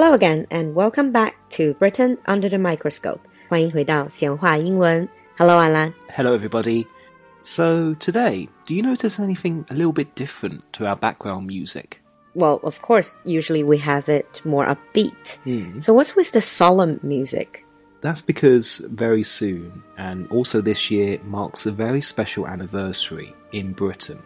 Hello again and welcome back to Britain under the microscope. 欢迎回到闲话英伦。Hello, Alan. Hello, everybody. So today, do you notice anything a little bit different to our background music? Well, of course, usually we have it more upbeat. Mm. So what's with the solemn music? That's because very soon, and also this year, marks a very special anniversary in Britain.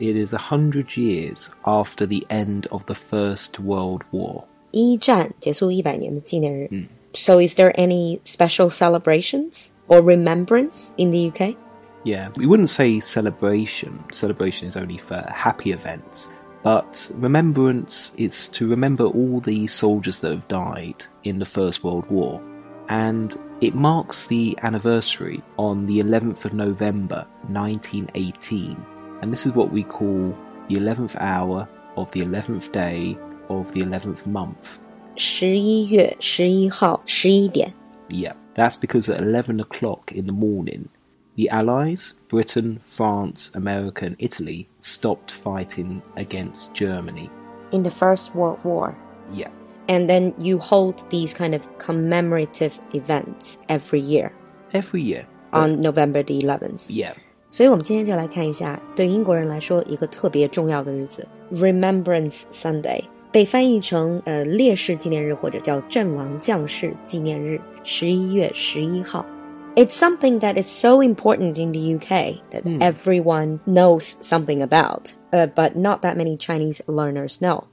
It is a hundred years after the end of the First World War. 一战结束一百年的纪念日。So, is there any special celebrations or remembrance in the UK? Yeah, we wouldn't say celebration. Celebration is only for happy events. But remembrance is to remember all the soldiers that have died in the First World War. And it marks the anniversary on the 11th of November 1918. And this is what we call the 11th hour of the 11th day of the 11th month. 十一月十一号十一点。 Yeah, that's because at 11 o'clock in the morning, the Allies, Britain, France, America, and Italy stopped fighting against Germany. in the First World War. Yeah, And then you hold these kind of commemorative events every year every year. on November the 11th. Yeah, 所以，我们今天就来看一下，对英国人来说一个特别重要的日子 ——Remembrance Sunday， 被翻译成呃烈士纪念日或者叫阵亡将士纪念日，十一月十一号。It's something that is so important in the UK that everyone knows something about, uh, but not that many Chinese learners know.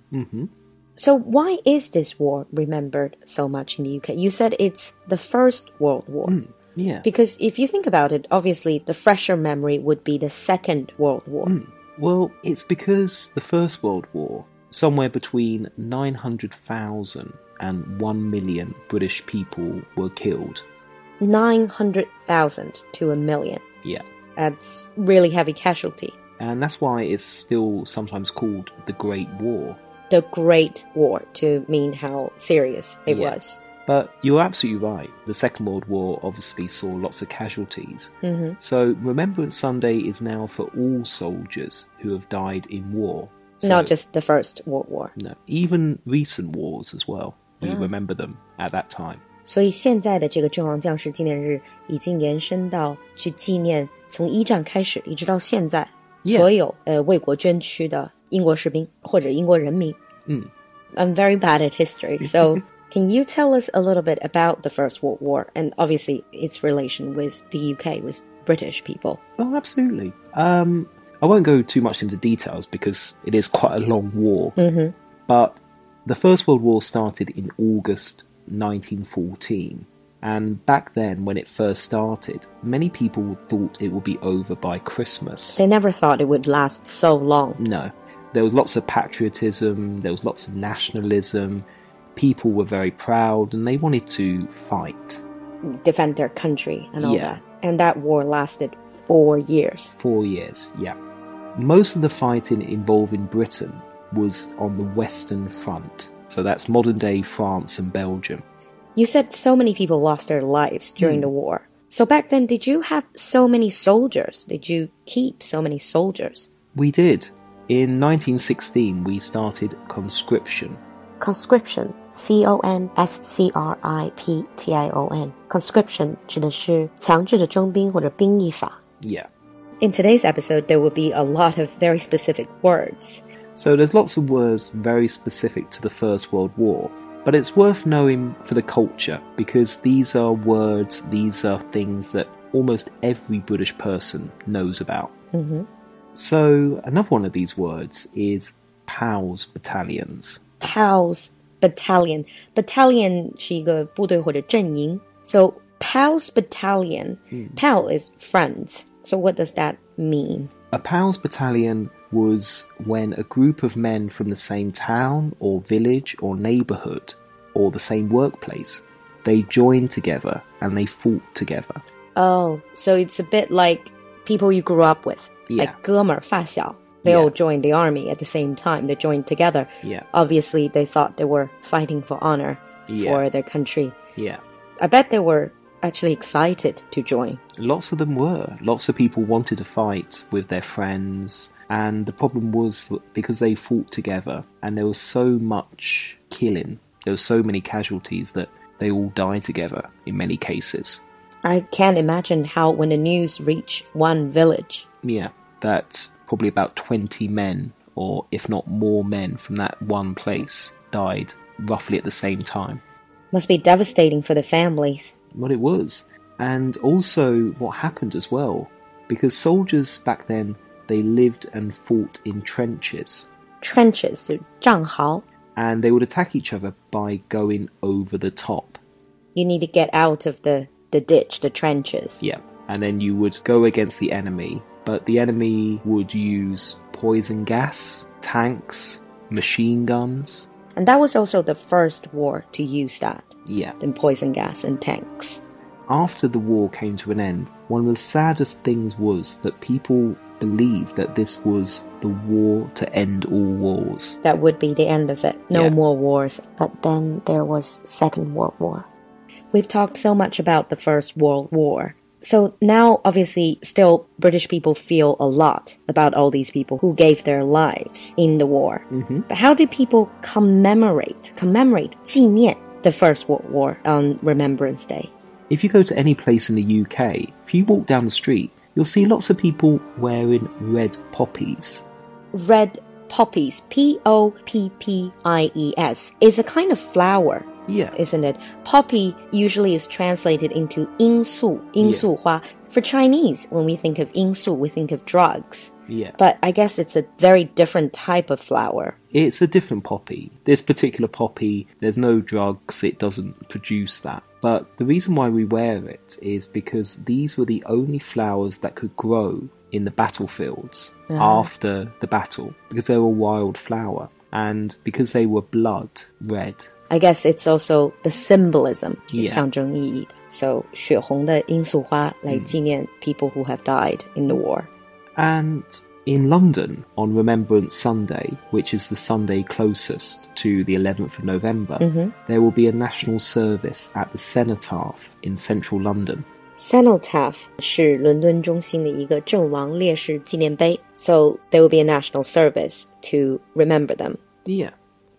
So why is this war remembered so much in the UK? You said it's the First World War. yeah. Because if you think about it, obviously the fresher memory would be the Second World War. Well, it's because the First World War, somewhere between 900,000 and 1 million British people were killed. 900,000 to a million. Yeah. That's really heavy casualty. And that's why it's still sometimes called the Great War. The Great War to mean how serious it Yeah. was. But you're absolutely right. The Second World War obviously saw lots of casualties. Mm-hmm. So Remembrance Sunday is now for all soldiers who have died in war. So- Not just the First World War. no, even recent wars as well. We remember them at that time. 所以现在的这个阵亡将士纪念日已经延伸到去纪念从一战开始一直到现在 Yeah. 所有呃为国捐躯的英国士兵或者英国人民。Mm. I'm very bad at history, so can you tell us a little bit about the First World War and obviously its relation with the UK, with British people? Oh, absolutely. Um, I won't go too much into details because it is quite a long war. Mm-hmm. But the First World War started in August 1914. And back then, when it first started, many people thought it would be over by Christmas. They never thought it would last so long. No. There was lots of patriotism, there was lots of nationalism. People were very proud and they wanted to fight. defend their country and all Yeah. that. And that war lasted four years. Four years, yeah. Most of the fighting involving Britain was on the Western Front. So that's modern day France and Belgium. You said so many people lost their lives during the war. So back then, did you have so many soldiers? Did you keep so many soldiers? We did. In 1916, we started conscription. Conscription, C O N S C R I P T I O N. Conscription 指的是强制的征兵或者兵役法。 yeah. In today's episode, there will be a lot of very specific words. So there's lots of words very specific to the First World War, but it's worth knowing for the culture because these are words, these are things that almost every British person knows about. Mm-hmm. So another one of these words is Pals battalions. Pals battalion. Battalion 是一个部队或者阵营. So Pals battalion. Mm. Pal is friends. So what does that mean? A POWs battalion was when a group of men from the same town or village or neighbourhood or the same workplace they joined together and they fought together. Oh, so it's a bit like people you grew up with. Yeah. Like 哥们儿发小. They Yeah. all joined the army at the same time. They joined together. Yeah. Obviously, they thought they were fighting for honor Yeah. for their country. Yeah. I bet they were actually excited to join. Lots of them were. Lots of people wanted to fight with their friends, and the problem was because they fought together and there was so much killing There were so many casualties that they all died together in many cases. I can't imagine how when the news reached one village. Yeah, that probably about 20 men, or if not more men from that one place, died roughly at the same time. Must be devastating for the families. What it was. And also what happened as well. Because soldiers back then, they lived and fought in trenches. Trenches, 战壕. And they would attack each other by going over the top. You need to get out of the, the ditch, the trenches. Yeah. And then you would go against the enemy, but the enemy would use poison gas, tanks, machine guns. And that was also the first war to use that. Yeah. Then poison gas and tanks. After the war came to an end, one of the saddest things was that people believed that this was the war to end all wars. That would be the end of it. No Yeah. more wars. But then there was Second World War. We've talked so much about the First World War. So now, obviously, still British people feel a lot about all these people who gave their lives in the war. Mhm. But how do people commemorate, commemorate, 纪念 the First World War on Remembrance Day? If you go to any place in the UK, if you walk down the street, you'll see lots of people wearing red poppies. Red poppies, P O P P I E S, is a kind of flower. Yeah. isn't it? Poppy usually is translated into 罂粟,罂粟花. For Chinese, when we think of 罂粟, we think of drugs. Yeah. But I guess it's a very different type of flower. It's a different poppy. This particular poppy, there's no drugs, it doesn't produce that. But the reason why we wear it is because these were the only flowers that could grow in the battlefields after the battle, because they were a wild flower. And because they were blood red, I guess it's also the symbolism, Yeah. 象征意义的. So 血红的罂粟花来纪念 people who have died in the war. And in London, on Remembrance Sunday, which is the Sunday closest to the 11th of November, there will be a national service at the Cenotaph in central London. Cenotaph 是伦敦中心的一个阵亡烈士纪念碑. So there will be a national service to remember them. Yeah.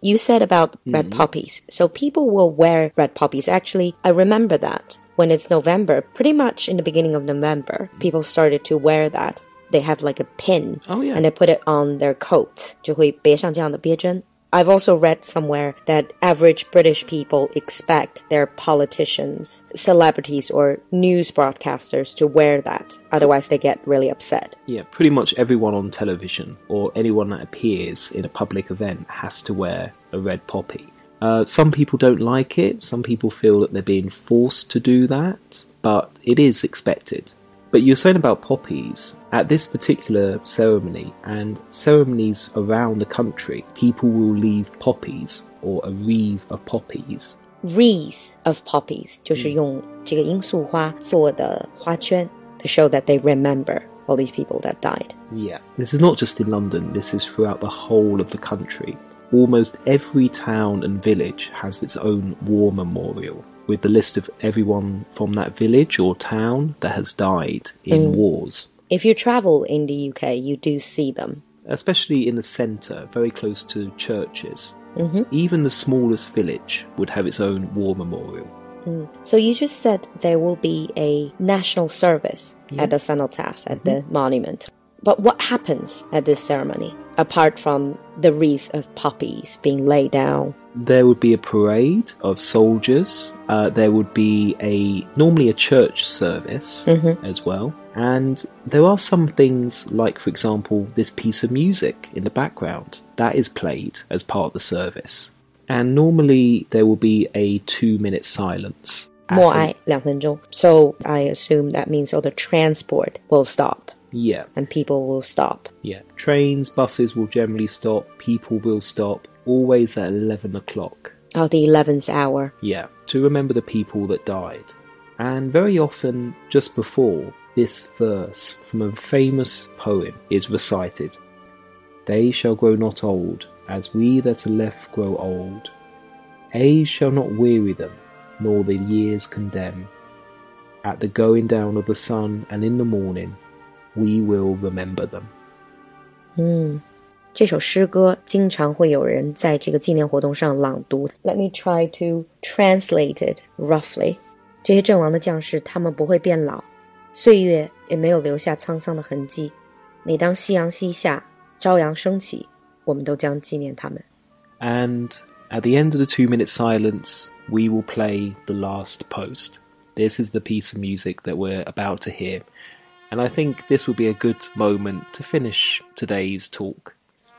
You said about red poppies. So people will wear red poppies. Actually, I remember that when it's November, pretty much in the beginning of November, people started to wear that. They have like a pin Oh, yeah. and they put it on their coat. 就会别上这样的别针. I've also read somewhere that average British people expect their politicians, celebrities, or news broadcasters to wear that. Otherwise, they get really upset. Yeah, pretty much everyone on television or anyone that appears in a public event has to wear a red poppy. Uh, some people don't like it, some people feel that they're being forced to do that, but it is expected. But you're saying about poppies, at this particular ceremony and ceremonies around the country, people will leave poppies or a wreath of poppies. wreath of poppies，就是用这个罂粟花做的花圈 to show that they remember all these people that died. Yeah. This is not just in London, this is throughout the whole of the country. Almost every town and village has its own war memorial with the list of everyone from that village or town that has died in mm. wars. If you travel in the UK, you do see them. Especially in the centre, very close to churches. Mm-hmm. Even the smallest village would have its own war memorial. Mm. So you just said there will be a national service at the cenotaph, at the mm-hmm. monument. But what happens at this ceremony, apart from the wreath of poppies being laid down? There would be a parade of soldiers. Uh, there would be a normally a church service as well, and there are some things like, for example, this piece of music in the background that is played as part of the service. And normally there will be a two-minute silence. at More an- 爱两分钟. So I assume that means all the transport will stop yeah, and people will stop. yeah. Trains, buses will generally stop. People will stop. Always at eleven o'clock. Oh, the 11th hour. Yeah, to remember the people that died. And very often, just before, this verse from a famous poem is recited They shall grow not old, as we that are left grow old. Age shall not weary them, nor the years condemn. At the going down of the sun and in the morning, we will remember them. 这首诗歌经常会有人在这个纪念活动上朗读。Let me try to translate it roughly。这些阵亡的将士，他们不会变老，岁月也没有留下沧桑的痕迹。每当夕阳西下，朝阳升起，我们都将纪念他们。And at the end of the two-minute silence, we will play the last post. This is the piece of music that we're about to hear. And I think this would be a good moment to finish today's talk.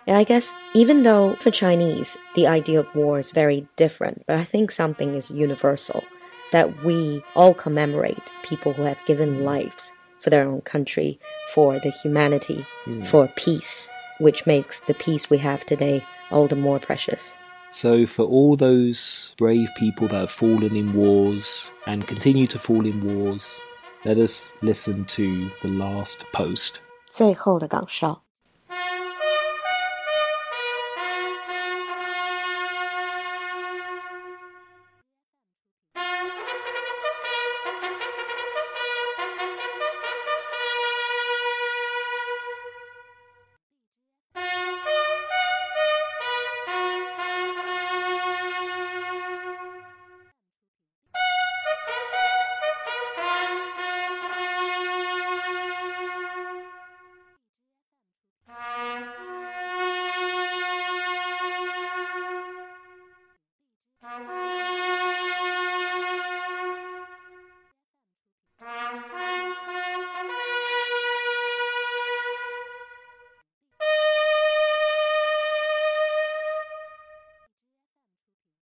I guess even though for Chinese the idea of war is very different, but I think something is universal that we all commemorate people who have given lives for their own country, for the humanity, mm. for peace, which makes the peace we have today all the more precious. So, for all those brave people that have fallen in wars and continue to fall in wars, let us listen to the last post. 最后的岗哨。